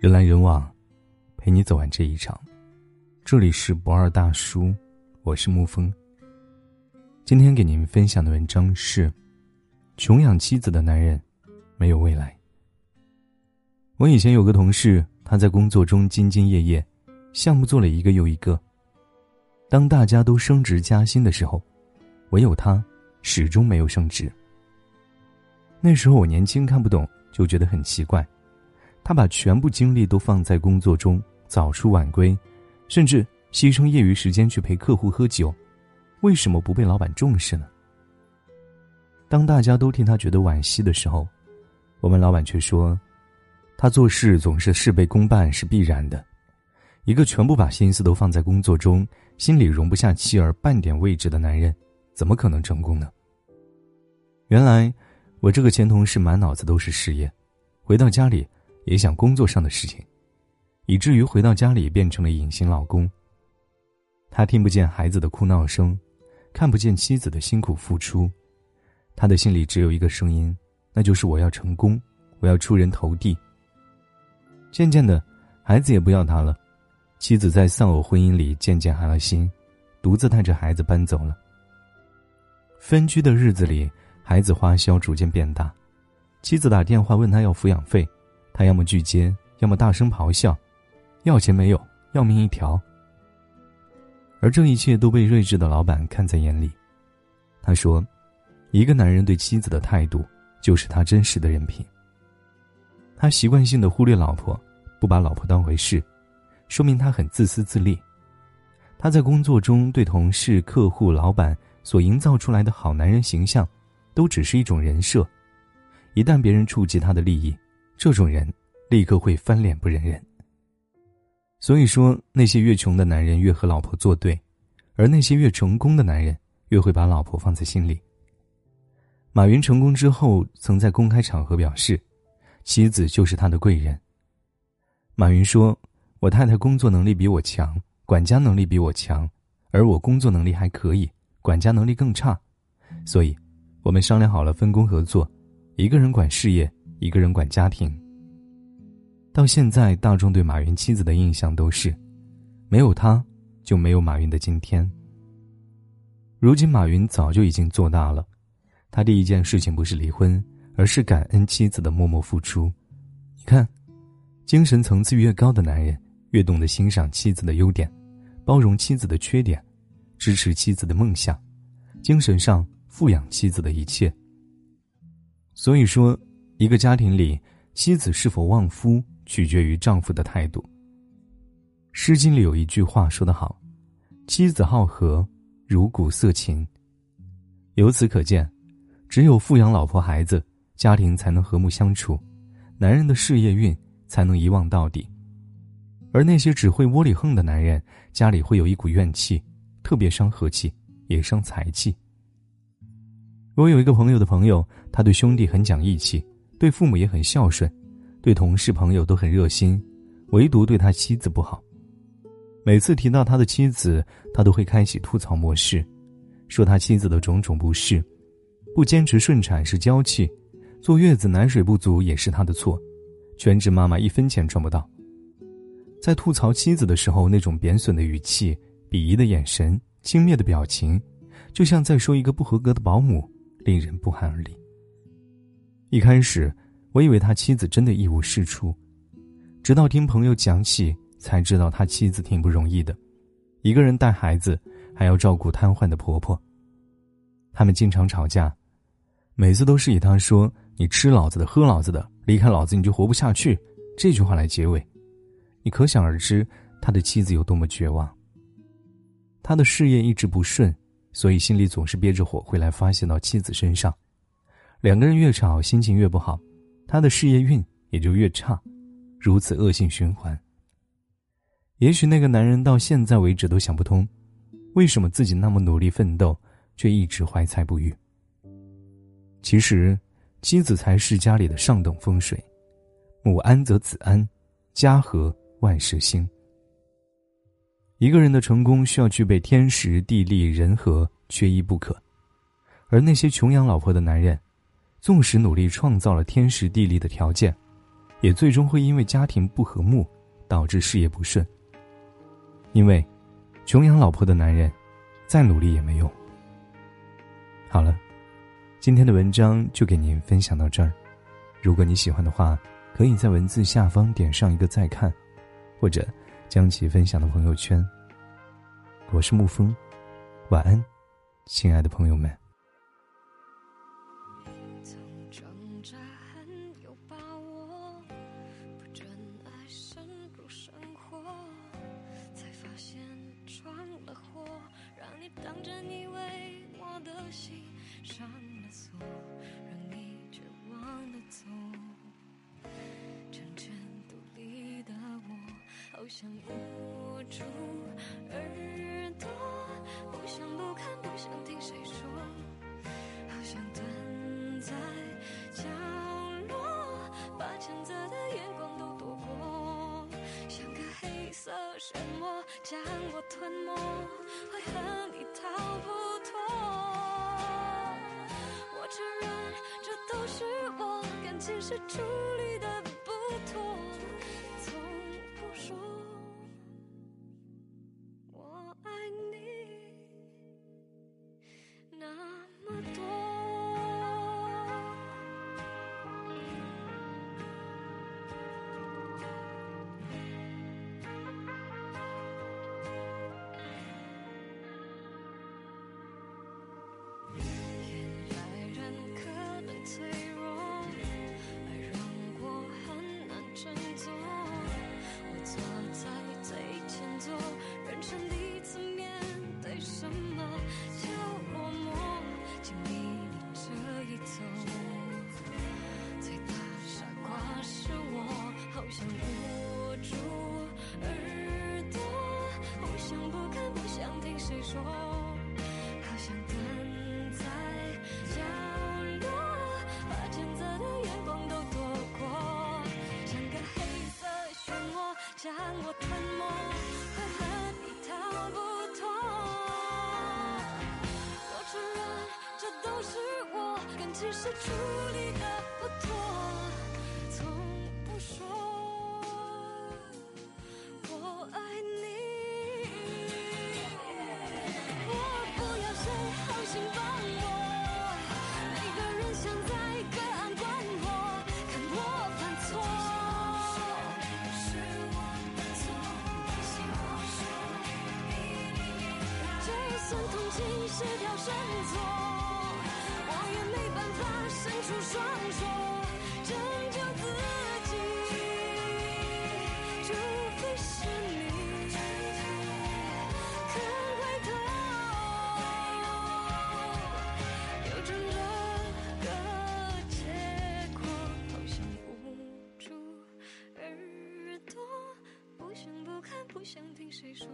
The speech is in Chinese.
人来人往，陪你走完这一场。这里是不二大叔，我是沐风。今天给您分享的文章是：穷养妻子的男人没有未来。我以前有个同事，他在工作中兢兢业业，项目做了一个又一个。当大家都升职加薪的时候，唯有他始终没有升职。那时候我年轻看不懂，就觉得很奇怪。他把全部精力都放在工作中，早出晚归，甚至牺牲业余时间去陪客户喝酒，为什么不被老板重视呢？当大家都替他觉得惋惜的时候，我们老板却说：“他做事总是事倍功半是必然的。一个全部把心思都放在工作中，心里容不下妻儿半点位置的男人，怎么可能成功呢？”原来，我这个前同事满脑子都是事业，回到家里。也想工作上的事情，以至于回到家里变成了隐形老公。他听不见孩子的哭闹声，看不见妻子的辛苦付出，他的心里只有一个声音，那就是我要成功，我要出人头地。渐渐的，孩子也不要他了，妻子在丧偶婚姻里渐渐寒了心，独自带着孩子搬走了。分居的日子里，孩子花销逐渐变大，妻子打电话问他要抚养费。他要么拒接，要么大声咆哮，要钱没有，要命一条。而这一切都被睿智的老板看在眼里。他说：“一个男人对妻子的态度，就是他真实的人品。他习惯性的忽略老婆，不把老婆当回事，说明他很自私自利。他在工作中对同事、客户、老板所营造出来的好男人形象，都只是一种人设。一旦别人触及他的利益，这种人立刻会翻脸不认人。所以说，那些越穷的男人越和老婆作对，而那些越成功的男人越会把老婆放在心里。马云成功之后，曾在公开场合表示，妻子就是他的贵人。马云说：“我太太工作能力比我强，管家能力比我强，而我工作能力还可以，管家能力更差，所以，我们商量好了分工合作，一个人管事业。”一个人管家庭。到现在，大众对马云妻子的印象都是，没有他，就没有马云的今天。如今，马云早就已经做大了，他第一件事情不是离婚，而是感恩妻子的默默付出。你看，精神层次越高的男人，越懂得欣赏妻子的优点，包容妻子的缺点，支持妻子的梦想，精神上富养妻子的一切。所以说。一个家庭里，妻子是否旺夫，取决于丈夫的态度。《诗经》里有一句话说得好：“妻子好和，如鼓瑟琴。”由此可见，只有富养老婆孩子，家庭才能和睦相处，男人的事业运才能一旺到底。而那些只会窝里横的男人，家里会有一股怨气，特别伤和气，也伤财气。我有一个朋友的朋友，他对兄弟很讲义气。对父母也很孝顺，对同事朋友都很热心，唯独对他妻子不好。每次提到他的妻子，他都会开启吐槽模式，说他妻子的种种不是：不坚持顺产是娇气，坐月子奶水不足也是他的错，全职妈妈一分钱赚不到。在吐槽妻子的时候，那种贬损的语气、鄙夷的眼神、轻蔑的表情，就像在说一个不合格的保姆，令人不寒而栗。一开始，我以为他妻子真的一无是处，直到听朋友讲起，才知道他妻子挺不容易的，一个人带孩子，还要照顾瘫痪的婆婆。他们经常吵架，每次都是以他说“你吃老子的，喝老子的，离开老子你就活不下去”这句话来结尾。你可想而知，他的妻子有多么绝望。他的事业一直不顺，所以心里总是憋着火，会来发泄到妻子身上。两个人越吵，心情越不好，他的事业运也就越差，如此恶性循环。也许那个男人到现在为止都想不通，为什么自己那么努力奋斗，却一直怀才不遇。其实，妻子才是家里的上等风水，母安则子安，家和万事兴。一个人的成功需要具备天时地利人和，缺一不可。而那些穷养老婆的男人。纵使努力创造了天时地利的条件，也最终会因为家庭不和睦，导致事业不顺。因为，穷养老婆的男人，再努力也没用。好了，今天的文章就给您分享到这儿。如果你喜欢的话，可以在文字下方点上一个再看，或者将其分享到朋友圈。我是沐风，晚安，亲爱的朋友们。扎很有把握不准爱深入生活才发现闯了祸让你当真以为我的心上了锁让你绝望的走。成全独立的我好想捂住耳朵不想不看不想听谁说好想蹲在角落，把谴责的眼光都躲过，像个黑色漩涡将我吞没，为何你逃不脱。我承认，这都是我感情是处理的不妥。谁说？好想蹲在角落，把谴责的眼光都躲过，像个黑色漩涡将我吞没，恨你逃不脱。我承认，这都是我感情失处理的。情是条绳索。我也没办法伸出双手拯救自己，除非是你肯回头。有着这个结果，好想捂住耳朵，不想不看，不想听谁说，